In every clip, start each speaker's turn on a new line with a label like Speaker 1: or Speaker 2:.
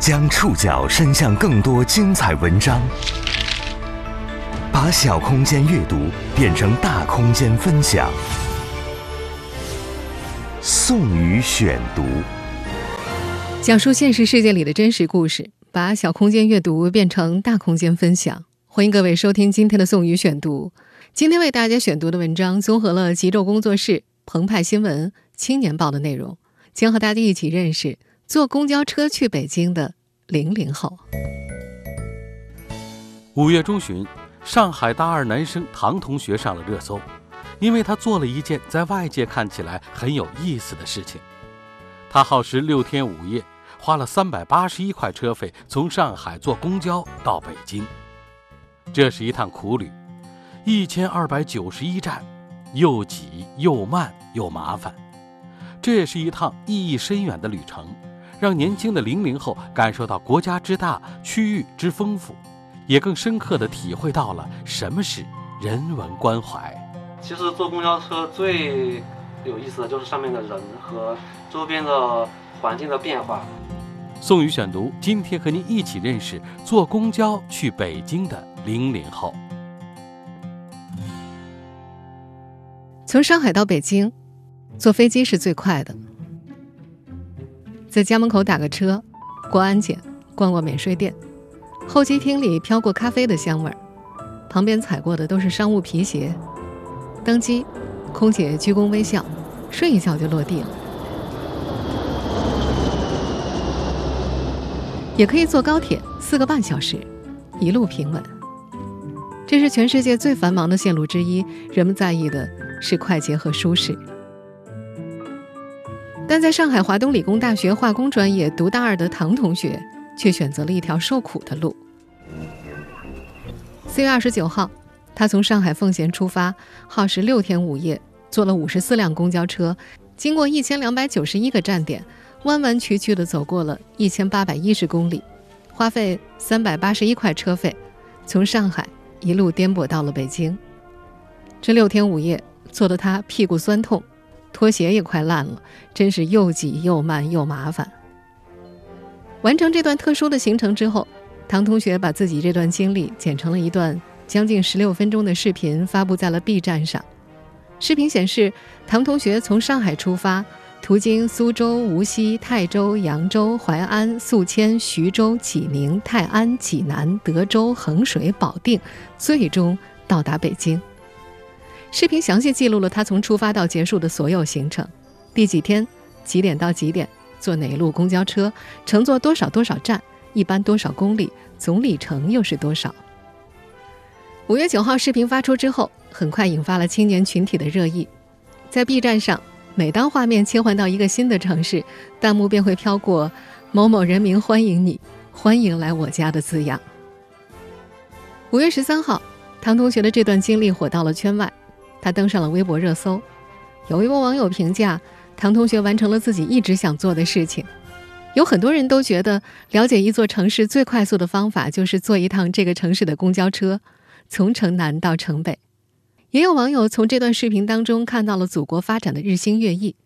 Speaker 1: 将触角伸向更多精彩文章，把小空间阅读变成大空间分享。宋宇选读，
Speaker 2: 讲述现实世界里的真实故事，把小空间阅读变成大空间分享。欢迎各位收听今天的宋宇选读。今天为大家选读的文章综合了极昼工作室、澎湃新闻、青年报的内容，将和大家一起认识坐公交车去北京的零零后。
Speaker 3: 五月中旬，上海大二男生唐同学上了热搜，因为他做了一件在外界看起来很有意思的事情。他耗时六天五夜，花了三百八十一块车费，从上海坐公交到北京。这是一趟苦旅。一千二百九十一站，又挤又慢又麻烦，这也是一趟意义深远的旅程，让年轻的零零后感受到国家之大、区域之丰富，也更深刻地体会到了什么是人文关怀。
Speaker 4: 其实坐公交车最有意思的就是上面的人和周边的环境的变化。
Speaker 3: 宋宇选读，今天和您一起认识坐公交去北京的零零后。
Speaker 2: 从上海到北京，坐飞机是最快的。在家门口打个车，过安检，逛逛免税店，候机厅里飘过咖啡的香味儿，旁边踩过的都是商务皮鞋。登机，空姐鞠躬微笑，睡一觉就落地了。也可以坐高铁，四个半小时，一路平稳。这是全世界最繁忙的线路之一，人们在意的。是快捷和舒适，但在上海华东理工大学化工专业读大二的唐同学却选择了一条受苦的路。四月二十九号，他从上海奉贤出发，耗时六天五夜，坐了五十四辆公交车，经过一千两百九十一个站点，弯弯曲曲地走过了一千八百一十公里，花费三百八十一块车费，从上海一路颠簸到了北京。这六天五夜。坐得他屁股酸痛，拖鞋也快烂了，真是又挤又慢又麻烦。完成这段特殊的行程之后，唐同学把自己这段经历剪成了一段将近十六分钟的视频，发布在了 B 站上。视频显示，唐同学从上海出发，途经苏州、无锡、泰州、扬州、淮安、宿迁、徐州、济宁、泰安、济南、德州、衡水、保定，最终到达北京。视频详细记录了他从出发到结束的所有行程，第几天，几点到几点，坐哪一路公交车，乘坐多少多少站，一般多少公里，总里程又是多少。五月九号视频发出之后，很快引发了青年群体的热议。在 B 站上，每当画面切换到一个新的城市，弹幕便会飘过“某某人民欢迎你，欢迎来我家”的字样。五月十三号，唐同学的这段经历火到了圈外。他登上了微博热搜，有一位网友评价：“唐同学完成了自己一直想做的事情。”有很多人都觉得，了解一座城市最快速的方法就是坐一趟这个城市的公交车，从城南到城北。也有网友从这段视频当中看到了祖国发展的日新月异，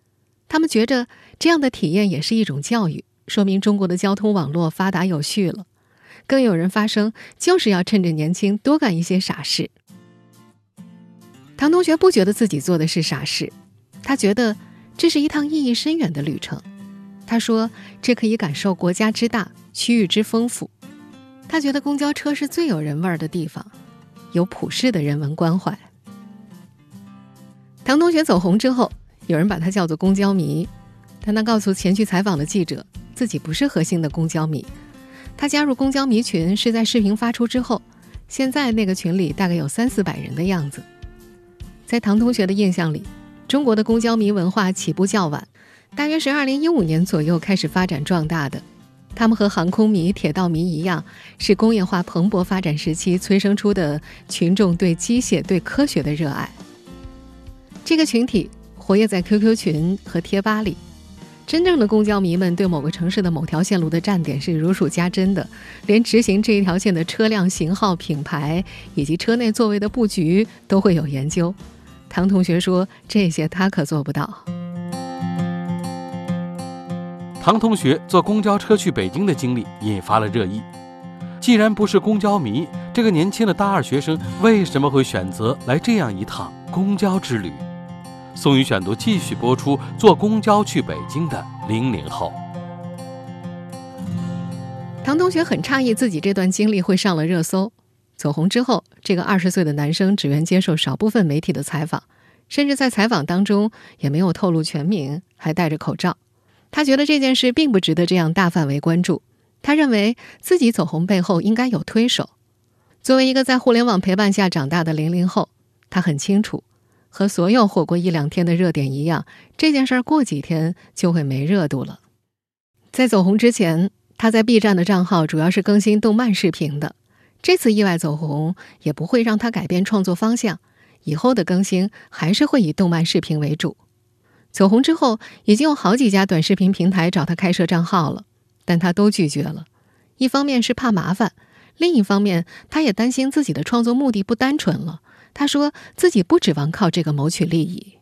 Speaker 2: 他们觉着这样的体验也是一种教育，说明中国的交通网络发达有序了。更有人发声，就是要趁着年轻多干一些傻事。唐同学不觉得自己做的是傻事，他觉得这是一趟意义深远的旅程。他说：“这可以感受国家之大，区域之丰富。”他觉得公交车是最有人味儿的地方，有普世的人文关怀。唐同学走红之后，有人把他叫做“公交迷”，但他告诉前去采访的记者，自己不是核心的公交迷。他加入公交迷群是在视频发出之后，现在那个群里大概有三四百人的样子。在唐同学的印象里，中国的公交迷文化起步较晚，大约是二零一五年左右开始发展壮大的。他们和航空迷、铁道迷一样，是工业化蓬勃发展时期催生出的群众对机械、对科学的热爱。这个群体活跃在 QQ 群和贴吧里。真正的公交迷们对某个城市的某条线路的站点是如数家珍的，连执行这一条线的车辆型号、品牌以及车内座位的布局都会有研究。唐同学说：“这些他可做不到。”
Speaker 3: 唐同学坐公交车去北京的经历引发了热议。既然不是公交迷，这个年轻的大二学生为什么会选择来这样一趟公交之旅？宋宇选读继续播出：坐公交去北京的零零后。
Speaker 2: 唐同学很诧异自己这段经历会上了热搜。走红之后，这个二十岁的男生只愿接受少部分媒体的采访，甚至在采访当中也没有透露全名，还戴着口罩。他觉得这件事并不值得这样大范围关注。他认为自己走红背后应该有推手。作为一个在互联网陪伴下长大的零零后，他很清楚，和所有火过一两天的热点一样，这件事儿过几天就会没热度了。在走红之前，他在 B 站的账号主要是更新动漫视频的。这次意外走红也不会让他改变创作方向，以后的更新还是会以动漫视频为主。走红之后，已经有好几家短视频平台找他开设账号了，但他都拒绝了。一方面是怕麻烦，另一方面他也担心自己的创作目的不单纯了。他说自己不指望靠这个谋取利益。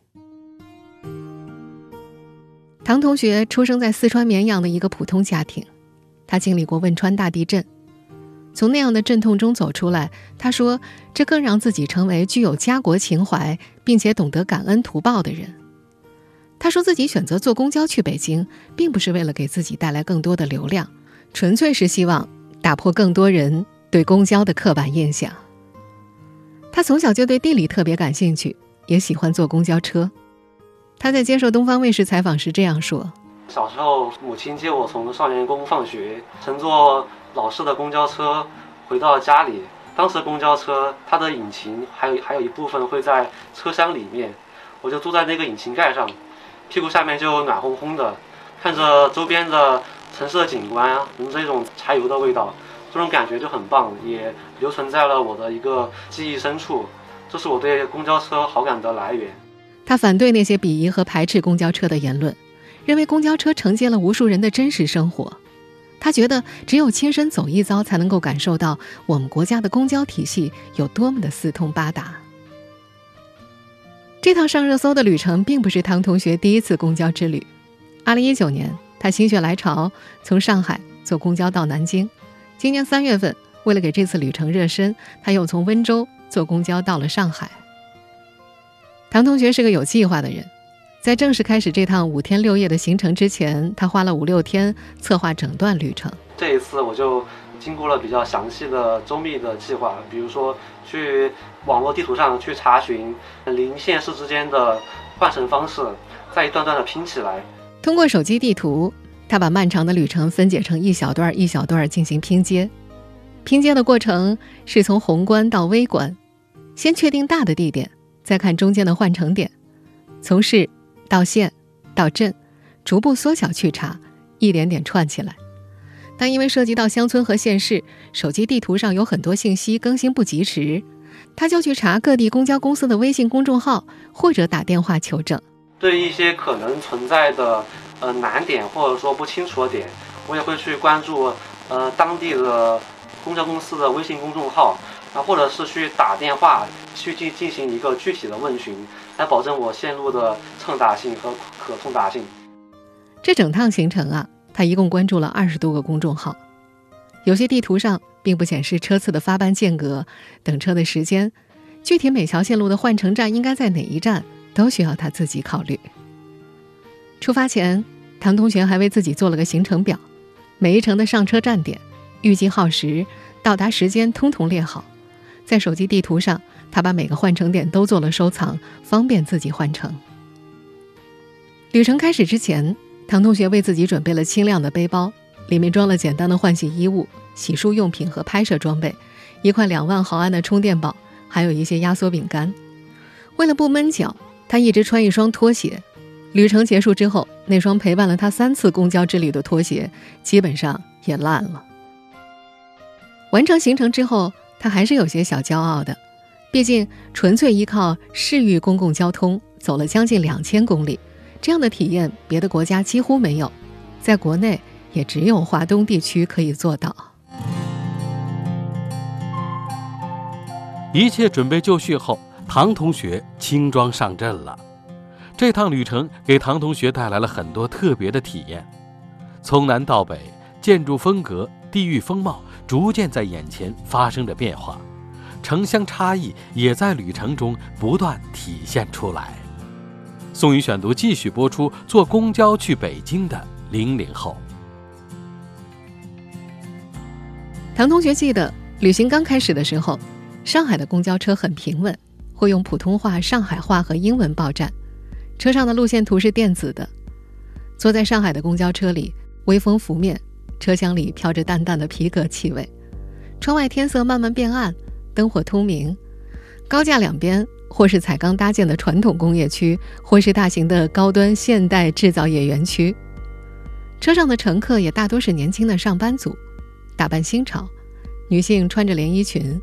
Speaker 2: 唐同学出生在四川绵阳的一个普通家庭，他经历过汶川大地震。从那样的阵痛中走出来，他说：“这更让自己成为具有家国情怀并且懂得感恩图报的人。”他说自己选择坐公交去北京，并不是为了给自己带来更多的流量，纯粹是希望打破更多人对公交的刻板印象。他从小就对地理特别感兴趣，也喜欢坐公交车。他在接受东方卫视采访时这样说：“
Speaker 4: 小时候，母亲接我从少年宫放学，乘坐。”老式的公交车回到家里，当时公交车它的引擎还有还有一部分会在车厢里面，我就坐在那个引擎盖上，屁股下面就暖烘烘的，看着周边的城市的景观，闻着一种柴油的味道，这种感觉就很棒，也留存在了我的一个记忆深处，这是我对公交车好感的来源。
Speaker 2: 他反对那些鄙夷和排斥公交车的言论，认为公交车承接了无数人的真实生活。他觉得只有亲身走一遭，才能够感受到我们国家的公交体系有多么的四通八达。这趟上热搜的旅程并不是唐同学第一次公交之旅。二零一九年，他心血来潮从上海坐公交到南京。今年三月份，为了给这次旅程热身，他又从温州坐公交到了上海。唐同学是个有计划的人。在正式开始这趟五天六夜的行程之前，他花了五六天策划整段旅程。
Speaker 4: 这一次我就经过了比较详细的周密的计划，比如说去网络地图上去查询邻县市之间的换乘方式，再一段段的拼起来。
Speaker 2: 通过手机地图，他把漫长的旅程分解成一小段一小段进行拼接。拼接的过程是从宏观到微观，先确定大的地点，再看中间的换乘点，从市。到县，到镇，逐步缩小去查，一点点串起来。但因为涉及到乡村和县市，手机地图上有很多信息更新不及时，他就去查各地公交公司的微信公众号，或者打电话求证。
Speaker 4: 对一些可能存在的呃难点或者说不清楚的点，我也会去关注呃当地的公交公司的微信公众号。啊，或者是去打电话去进进行一个具体的问询，来保证我线路的畅达性和可通达性。
Speaker 2: 这整趟行程啊，他一共关注了二十多个公众号，有些地图上并不显示车次的发班间隔、等车的时间，具体每条线路的换乘站应该在哪一站，都需要他自己考虑。出发前，唐同学还为自己做了个行程表，每一程的上车站点、预计耗时、到达时间，通通列好。在手机地图上，他把每个换乘点都做了收藏，方便自己换乘。旅程开始之前，唐同学为自己准备了轻量的背包，里面装了简单的换洗衣物、洗漱用品和拍摄装备，一块两万毫安的充电宝，还有一些压缩饼干。为了不闷脚，他一直穿一双拖鞋。旅程结束之后，那双陪伴了他三次公交之旅的拖鞋基本上也烂了。完成行程之后。他还是有些小骄傲的，毕竟纯粹依靠市域公共交通走了将近两千公里，这样的体验别的国家几乎没有，在国内也只有华东地区可以做到。
Speaker 3: 一切准备就绪后，唐同学轻装上阵了。这趟旅程给唐同学带来了很多特别的体验。从南到北，建筑风格、地域风貌逐渐在眼前发生着变化，城乡差异也在旅程中不断体现出来。宋宇选读继续播出：坐公交去北京的零零后。
Speaker 2: 唐同学记得，旅行刚开始的时候，上海的公交车很平稳，会用普通话、上海话和英文报站，车上的路线图是电子的。坐在上海的公交车里，微风拂面，车厢里飘着淡淡的皮革气味，窗外天色慢慢变暗，灯火通明，高架两边或是彩钢搭建的传统工业区，或是大型的高端现代制造业园区。车上的乘客也大多是年轻的上班族。打扮新潮，女性穿着连衣裙，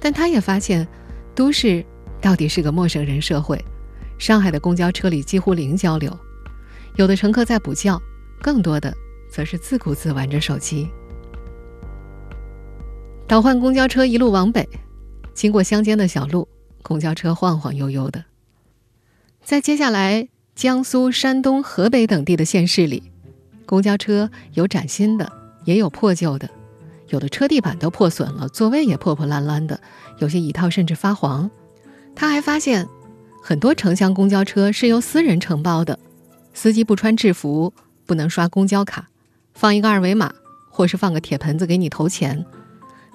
Speaker 2: 但他也发现，都市到底是个陌生人社会。上海的公交车里几乎零交流，有的乘客在补觉，更多的则是自顾自玩着手机。倒换公交车一路往北，经过乡间的小路，公交车晃晃悠悠的。在接下来江苏、山东、河北等地的县市里，公交车有崭新的。也有破旧的，有的车地板都破损了，座位也破破烂烂的，有些椅套甚至发黄。他还发现，很多城乡公交车是由私人承包的，司机不穿制服，不能刷公交卡，放一个二维码，或是放个铁盆子给你投钱。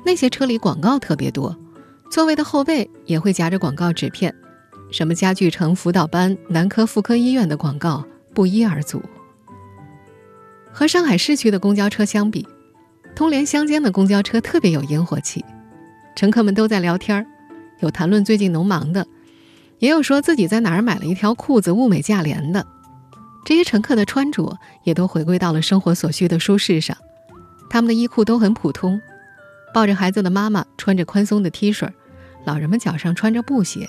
Speaker 2: 那些车里广告特别多，座位的后背也会夹着广告纸片，什么家具城辅导班、男科妇科医院的广告不一而足。和上海市区的公交车相比，通连乡间的公交车特别有烟火气。乘客们都在聊天有谈论最近农忙的，也有说自己在哪儿买了一条裤子物美价廉的。这些乘客的穿着也都回归到了生活所需的舒适上，他们的衣裤都很普通，抱着孩子的妈妈穿着宽松的 T 恤，老人们脚上穿着布鞋。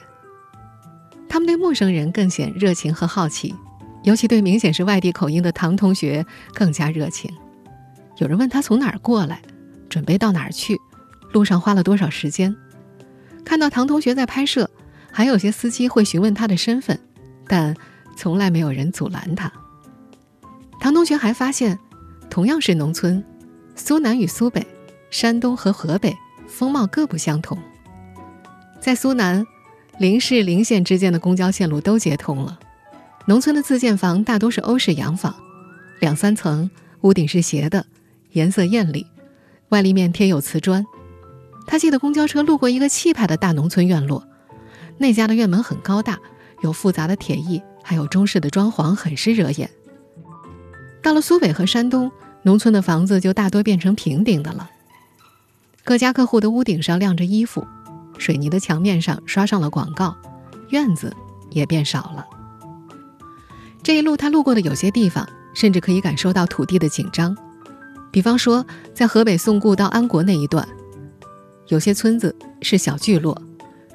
Speaker 2: 他们对陌生人更显热情和好奇。尤其对明显是外地口音的唐同学更加热情。有人问他从哪儿过来，准备到哪儿去，路上花了多少时间。看到唐同学在拍摄，还有些司机会询问他的身份，但从来没有人阻拦他。唐同学还发现，同样是农村，苏南与苏北、山东和河北风貌各不相同。在苏南，邻市邻县之间的公交线路都接通了。农村的自建房大多是欧式洋房，两三层，屋顶是斜的，颜色艳丽，外立面贴有瓷砖。他记得公交车路过一个气派的大农村院落，那家的院门很高大，有复杂的铁艺，还有中式的装潢，很是惹眼。到了苏北和山东，农村的房子就大多变成平顶的了。各家客户的屋顶上晾着衣服，水泥的墙面上刷上了广告，院子也变少了。这一路他路过的有些地方，甚至可以感受到土地的紧张。比方说，在河北宋固到安国那一段，有些村子是小聚落，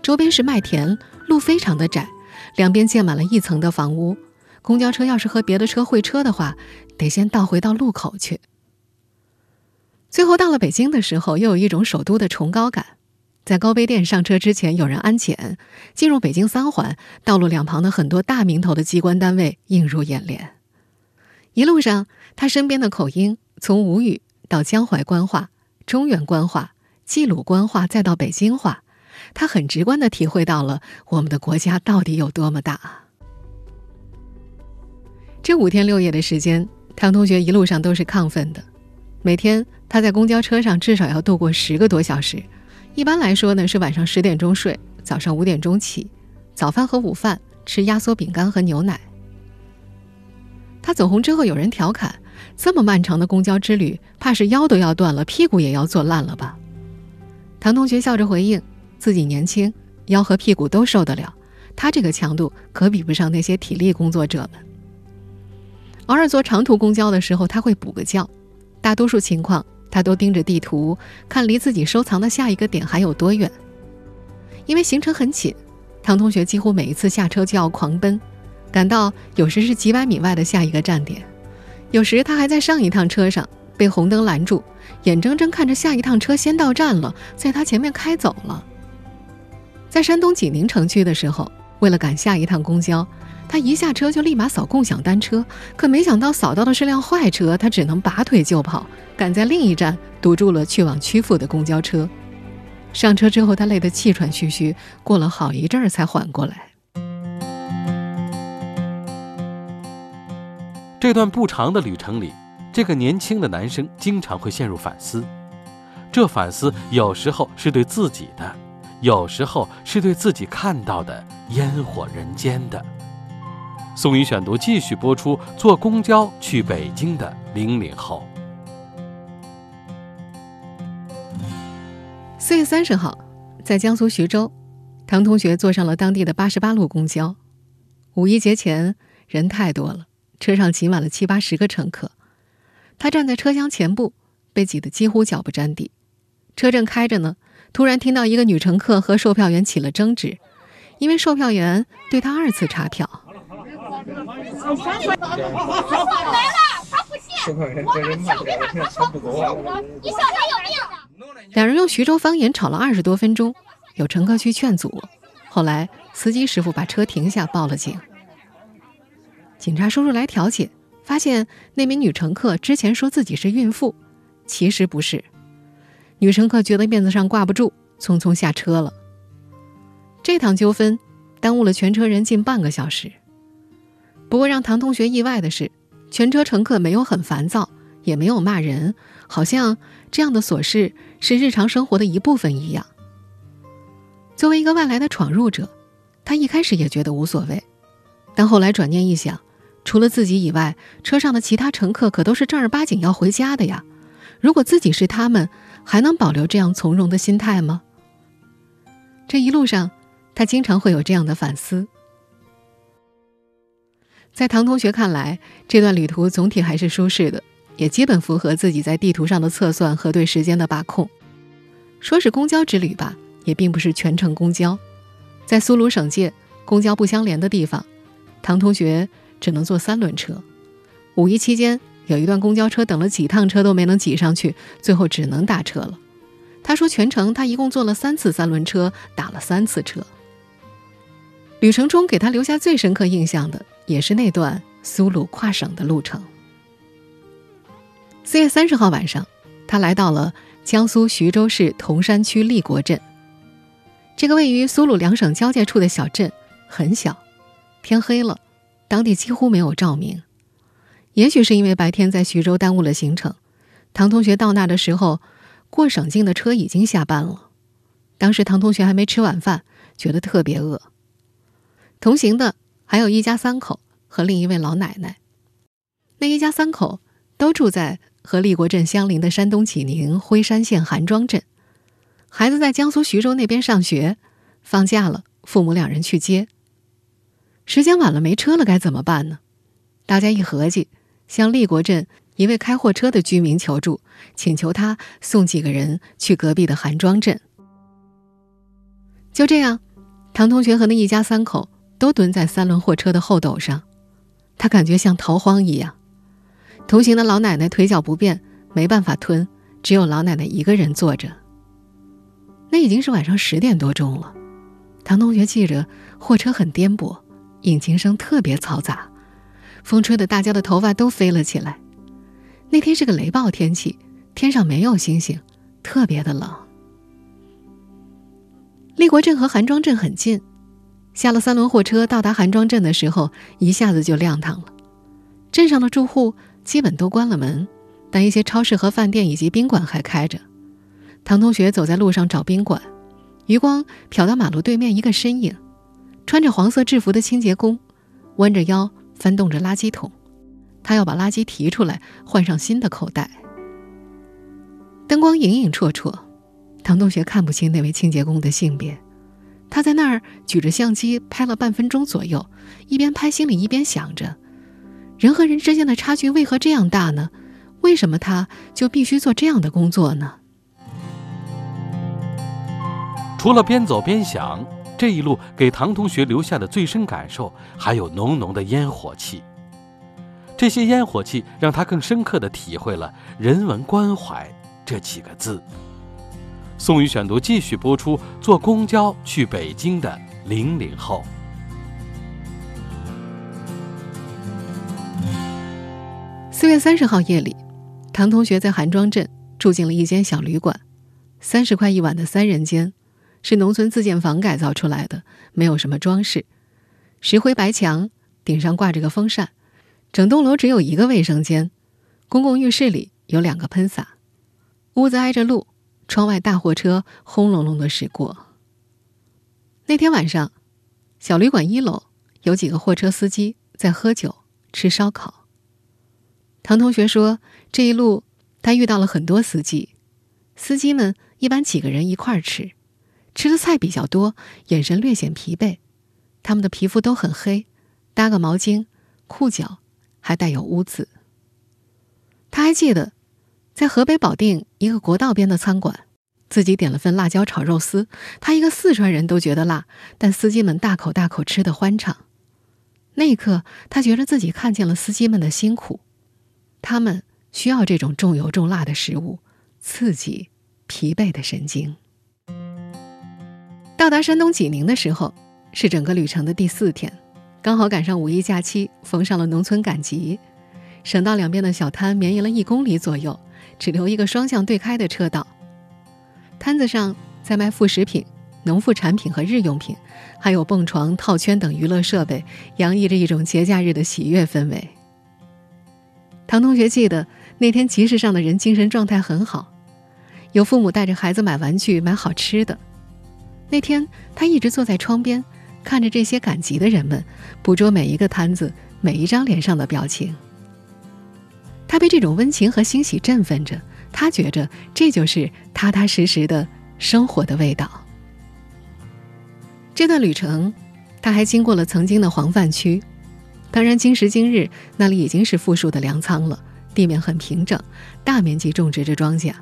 Speaker 2: 周边是麦田，路非常的窄，两边建满了一层的房屋。公交车要是和别的车会车的话，得先倒回到路口去。最后到了北京的时候，又有一种首都的崇高感。在高碑店上车之前，有人安检。进入北京三环，道路两旁的很多大名头的机关单位映入眼帘。一路上，他身边的口音从吴语到江淮官话、中原官话、冀鲁官话，再到北京话，他很直观的体会到了我们的国家到底有多么大。这五天六夜的时间，唐同学一路上都是亢奋的。每天他在公交车上至少要度过十个多小时。一般来说呢，是晚上十点钟睡，早上五点钟起，早饭和午饭吃压缩饼干和牛奶。他走红之后，有人调侃：“这么漫长的公交之旅，怕是腰都要断了，屁股也要坐烂了吧？”唐同学笑着回应：“自己年轻，腰和屁股都受得了，他这个强度可比不上那些体力工作者们。”偶尔坐长途公交的时候，他会补个觉，大多数情况。他都盯着地图，看离自己收藏的下一个点还有多远。因为行程很紧，唐同学几乎每一次下车就要狂奔，赶到有时是几百米外的下一个站点，有时他还在上一趟车上被红灯拦住，眼睁睁看着下一趟车先到站了，在他前面开走了。在山东济宁城区的时候，为了赶下一趟公交，他一下车就立马扫共享单车，可没想到扫到的是辆坏车，他只能拔腿就跑，赶在另一站堵住了去往曲阜的公交车。上车之后，他累得气喘吁吁，过了好一阵儿才缓过来。
Speaker 3: 这段不长的旅程里，这个年轻的男生经常会陷入反思。这反思有时候是对自己的，有时候是对自己看到的烟火人间的。宋宇选读继续播出：坐公交去北京的零零后。
Speaker 2: 四月三十号，在江苏徐州，唐同学坐上了当地的八十八路公交。五一节前，人太多了，车上挤满了七八十个乘客。他站在车厢前部，被挤得几乎脚不沾地。车正开着呢，突然听到一个女乘客和售票员起了争执，因为售票员对她二次查票。来了，他不信，我还想给他说不我，你小子有病！两人用徐州方言吵了二十多分钟，有乘客去劝阻，后来司机师傅把车停下，报了警。警察叔叔来调解，发现那名女乘客之前说自己是孕妇，其实不是。女乘客觉得面子上挂不住，匆匆下车了。这趟纠纷耽误了全车人近半个小时。不过让唐同学意外的是，全车乘客没有很烦躁，也没有骂人，好像这样的琐事是日常生活的一部分一样。作为一个外来的闯入者，他一开始也觉得无所谓，但后来转念一想，除了自己以外，车上的其他乘客可都是正儿八经要回家的呀。如果自己是他们，还能保留这样从容的心态吗？这一路上，他经常会有这样的反思。在唐同学看来，这段旅途总体还是舒适的，也基本符合自己在地图上的测算和对时间的把控。说是公交之旅吧，也并不是全程公交。在苏鲁省界公交不相连的地方，唐同学只能坐三轮车。五一期间。有一段公交车等了几趟车都没能挤上去，最后只能打车了。他说，全程他一共坐了三次三轮车，打了三次车。旅程中给他留下最深刻印象的，也是那段苏鲁跨省的路程。四月三十号晚上，他来到了江苏徐州市铜山区立国镇。这个位于苏鲁两省交界处的小镇很小，天黑了，当地几乎没有照明。也许是因为白天在徐州耽误了行程，唐同学到那的时候，过省境的车已经下班了。当时唐同学还没吃晚饭，觉得特别饿。同行的还有一家三口和另一位老奶奶。那一家三口都住在和立国镇相邻的山东济宁辉山县韩庄镇，孩子在江苏徐州那边上学，放假了，父母两人去接。时间晚了，没车了，该怎么办呢？大家一合计。向立国镇一位开货车的居民求助，请求他送几个人去隔壁的韩庄镇。就这样，唐同学和那一家三口都蹲在三轮货车的后斗上，他感觉像逃荒一样。同行的老奶奶腿脚不便，没办法吞，只有老奶奶一个人坐着。那已经是晚上十点多钟了，唐同学记着货车很颠簸，引擎声特别嘈杂。风吹得大家的头发都飞了起来。那天是个雷暴天气，天上没有星星，特别的冷。立国镇和韩庄镇很近，下了三轮货车到达韩庄镇的时候，一下子就亮堂了。镇上的住户基本都关了门，但一些超市和饭店以及宾馆还开着。唐同学走在路上找宾馆，余光瞟到马路对面一个身影，穿着黄色制服的清洁工，弯着腰。翻动着垃圾桶，他要把垃圾提出来，换上新的口袋。灯光影影绰绰，唐同学看不清那位清洁工的性别。他在那儿举着相机拍了半分钟左右，一边拍心里一边想着：人和人之间的差距为何这样大呢？为什么他就必须做这样的工作呢？
Speaker 3: 除了边走边想。这一路给唐同学留下的最深感受，还有浓浓的烟火气。这些烟火气让他更深刻的体会了“人文关怀”这几个字。宋宇选读继续播出。坐公交去北京的零零后。
Speaker 2: 四月三十号夜里，唐同学在韩庄镇住进了一间小旅馆，三十块一晚的三人间，是农村自建房改造出来的，没有什么装饰，石灰白墙，顶上挂着个风扇，整栋楼只有一个卫生间，公共浴室里有两个喷洒，屋子挨着路。窗外大货车轰隆隆的驶过。那天晚上，小旅馆一楼有几个货车司机在喝酒吃烧烤。唐同学说：“这一路，他遇到了很多司机，司机们一般几个人一块儿吃，吃的菜比较多，眼神略显疲惫。他们的皮肤都很黑，搭个毛巾，裤脚还带有污渍。他还记得，在河北保定一个国道边的餐馆，自己点了份辣椒炒肉丝。他一个四川人都觉得辣，但司机们大口大口吃的欢畅。那一刻，他觉得自己看见了司机们的辛苦。”他们需要这种重油重辣的食物，刺激疲惫的神经。到达山东济宁的时候，是整个旅程的第四天，刚好赶上五一假期，逢上了农村赶集。省道两边的小摊绵延了一公里左右，只留一个双向对开的车道。摊子上在卖副食品、农副产品和日用品，还有蹦床、套圈等娱乐设备，洋溢着一种节假日的喜悦氛围。唐同学记得那天集市上的人精神状态很好，有父母带着孩子买玩具、买好吃的。那天他一直坐在窗边，看着这些赶集的人们，捕捉每一个摊子、每一张脸上的表情。他被这种温情和欣喜振奋着，他觉着这就是踏踏实实的生活的味道。这段旅程，他还经过了曾经的黄泛区。当然，今时今日那里已经是富庶的粮仓了，地面很平整，大面积种植着庄稼。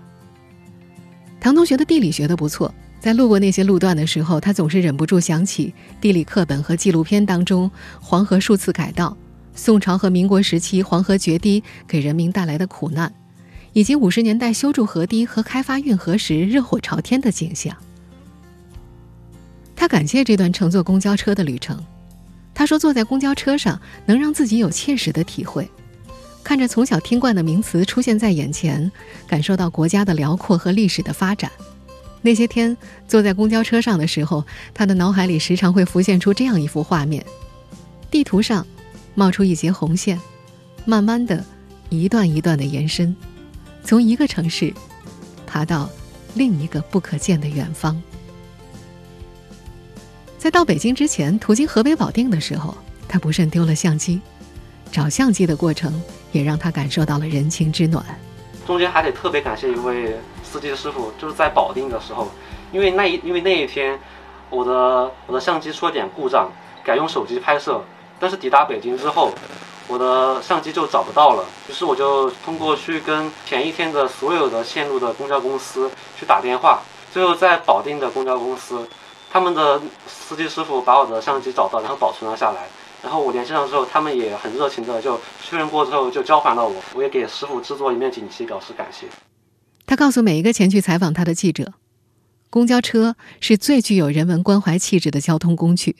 Speaker 2: 唐同学的地理学得不错，在路过那些路段的时候，他总是忍不住想起地理课本和纪录片当中黄河数次改道、宋朝和民国时期黄河决堤给人民带来的苦难，以及五十年代修筑河堤和开发运河时热火朝天的景象。他感谢这段乘坐公交车的旅程。他说：“坐在公交车上，能让自己有切实的体会，看着从小听惯的名词出现在眼前，感受到国家的辽阔和历史的发展。那些天坐在公交车上的时候，他的脑海里时常会浮现出这样一幅画面：地图上冒出一截红线，慢慢的，一段一段的延伸，从一个城市爬到另一个不可见的远方。”在到北京之前，途经河北保定的时候，他不慎丢了相机。找相机的过程也让他感受到了人情之暖。
Speaker 4: 中间还得特别感谢一位司机师傅，就是在保定的时候，因为那一因为那一天，我的我的相机出了点故障，改用手机拍摄。但是抵达北京之后，我的相机就找不到了。于是我就通过去跟前一天的所有的线路的公交公司去打电话，最后在保定的公交公司。他们的司机师傅把我的相机找到，然后保存了下来。然后我联系上之后，他们也很热情的就确认过之后就交还了我。我也给师傅制作一面锦旗表示感谢。
Speaker 2: 他告诉每一个前去采访他的记者，公交车是最具有人文关怀气质的交通工具。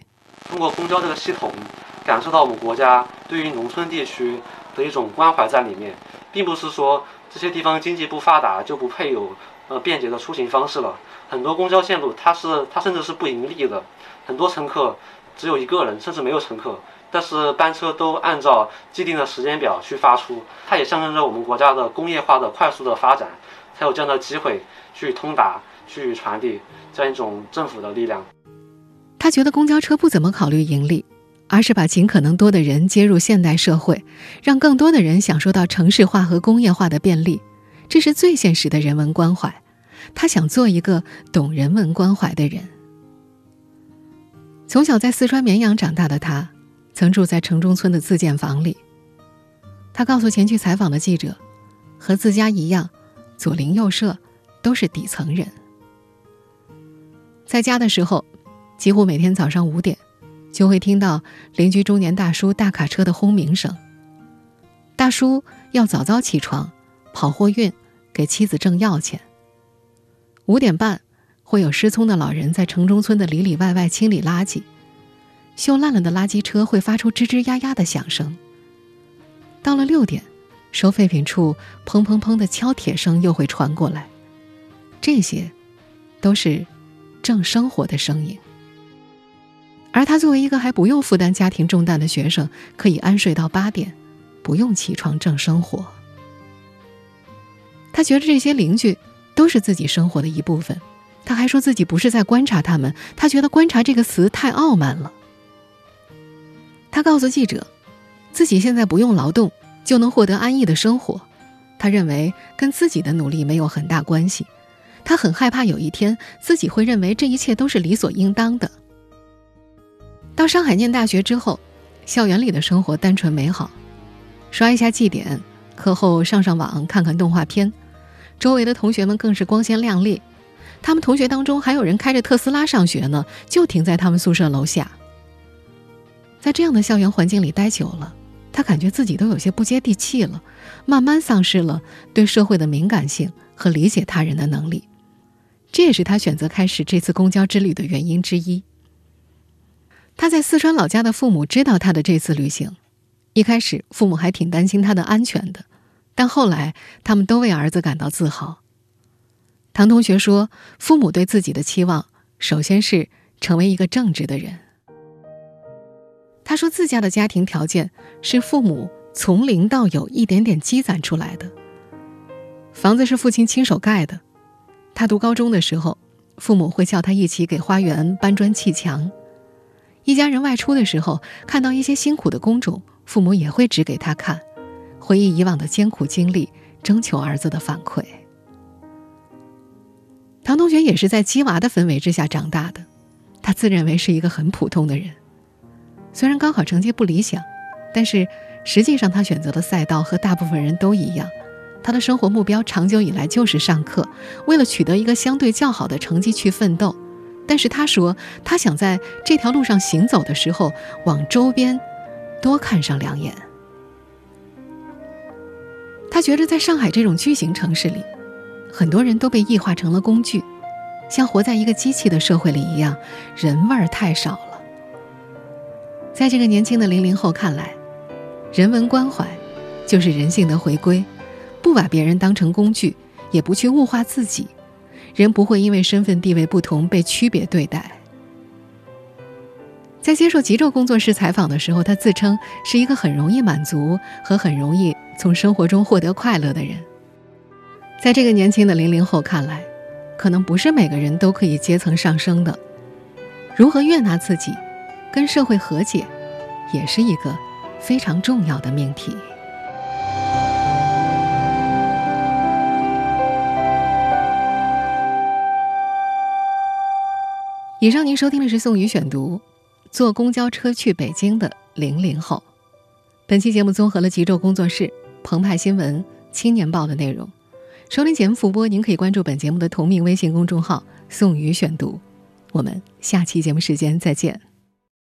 Speaker 4: 通过公交这个系统，感受到我们国家对于农村地区的一种关怀在里面，并不是说这些地方经济不发达就不配有呃便捷的出行方式了。很多公交线路，它是它甚至是不盈利的，很多乘客只有一个人，甚至没有乘客，但是班车都按照既定的时间表去发出，它也象征着我们国家的工业化的快速的发展，才有这样的机会去通达、去传递这样一种政府的力量。
Speaker 2: 他觉得公交车不怎么考虑盈利，而是把尽可能多的人接入现代社会，让更多的人享受到城市化和工业化的便利，这是最现实的人文关怀。他想做一个懂人文关怀的人。从小在四川绵阳长大的他，曾住在城中村的自建房里。他告诉前去采访的记者：“和自家一样，左邻右舍都是底层人。”在家的时候，几乎每天早上五点，就会听到邻居中年大叔大卡车的轰鸣声。大叔要早早起床，跑货运，给妻子挣药钱。五点半，会有失聪的老人在城中村的里里外外清理垃圾，锈烂了的垃圾车会发出吱吱呀呀的响声。到了六点，收废品处砰砰砰的敲铁声又会传过来，这些，都是挣生活的声音。而他作为一个还不用负担家庭重担的学生，可以安睡到八点，不用起床挣生活。他觉得这些邻居都是自己生活的一部分。他还说自己不是在观察他们，他觉得“观察”这个词太傲慢了。他告诉记者，自己现在不用劳动就能获得安逸的生活，他认为跟自己的努力没有很大关系。他很害怕有一天自己会认为这一切都是理所应当的。到上海念大学之后，校园里的生活单纯美好，刷一下绩点，课后上上网看看动画片，周围的同学们更是光鲜亮丽。他们同学当中还有人开着特斯拉上学呢，就停在他们宿舍楼下。在这样的校园环境里待久了，他感觉自己都有些不接地气了，慢慢丧失了对社会的敏感性和理解他人的能力。这也是他选择开始这次公交之旅的原因之一。他在四川老家的父母知道他的这次旅行，一开始父母还挺担心他的安全的，但后来他们都为儿子感到自豪。唐同学说：“父母对自己的期望，首先是成为一个正直的人。”他说：“自家的家庭条件是父母从零到有一点点积攒出来的。房子是父亲亲手盖的。他读高中的时候，父母会叫他一起给花园搬砖砌墙。一家人外出的时候，看到一些辛苦的工种，父母也会指给他看，回忆以往的艰苦经历，征求儿子的反馈。”唐同学也是在鸡娃的氛围之下长大的，他自认为是一个很普通的人。虽然高考成绩不理想，但是实际上他选择的赛道和大部分人都一样。他的生活目标长久以来就是上课，为了取得一个相对较好的成绩去奋斗。但是他说，他想在这条路上行走的时候，往周边多看上两眼。他觉得在上海这种巨型城市里。很多人都被异化成了工具，像活在一个机器的社会里一样，人味儿太少了。在这个年轻的零零后看来，人文关怀就是人性的回归，不把别人当成工具，也不去物化自己，人不会因为身份地位不同被区别对待。在接受极昼工作室采访的时候，他自称是一个很容易满足和很容易从生活中获得快乐的人。在这个年轻的零零后看来，可能不是每个人都可以阶层上升的。如何悦纳自己，跟社会和解，也是一个非常重要的命题。以上您收听的是宋宇选读，坐公交车去北京的零零后。本期节目综合了极昼工作室、澎湃新闻、青年报的内容。收听节目复播，您可以关注本节目的同名微信公众号“宋宇选读”。我们下期节目时间再见。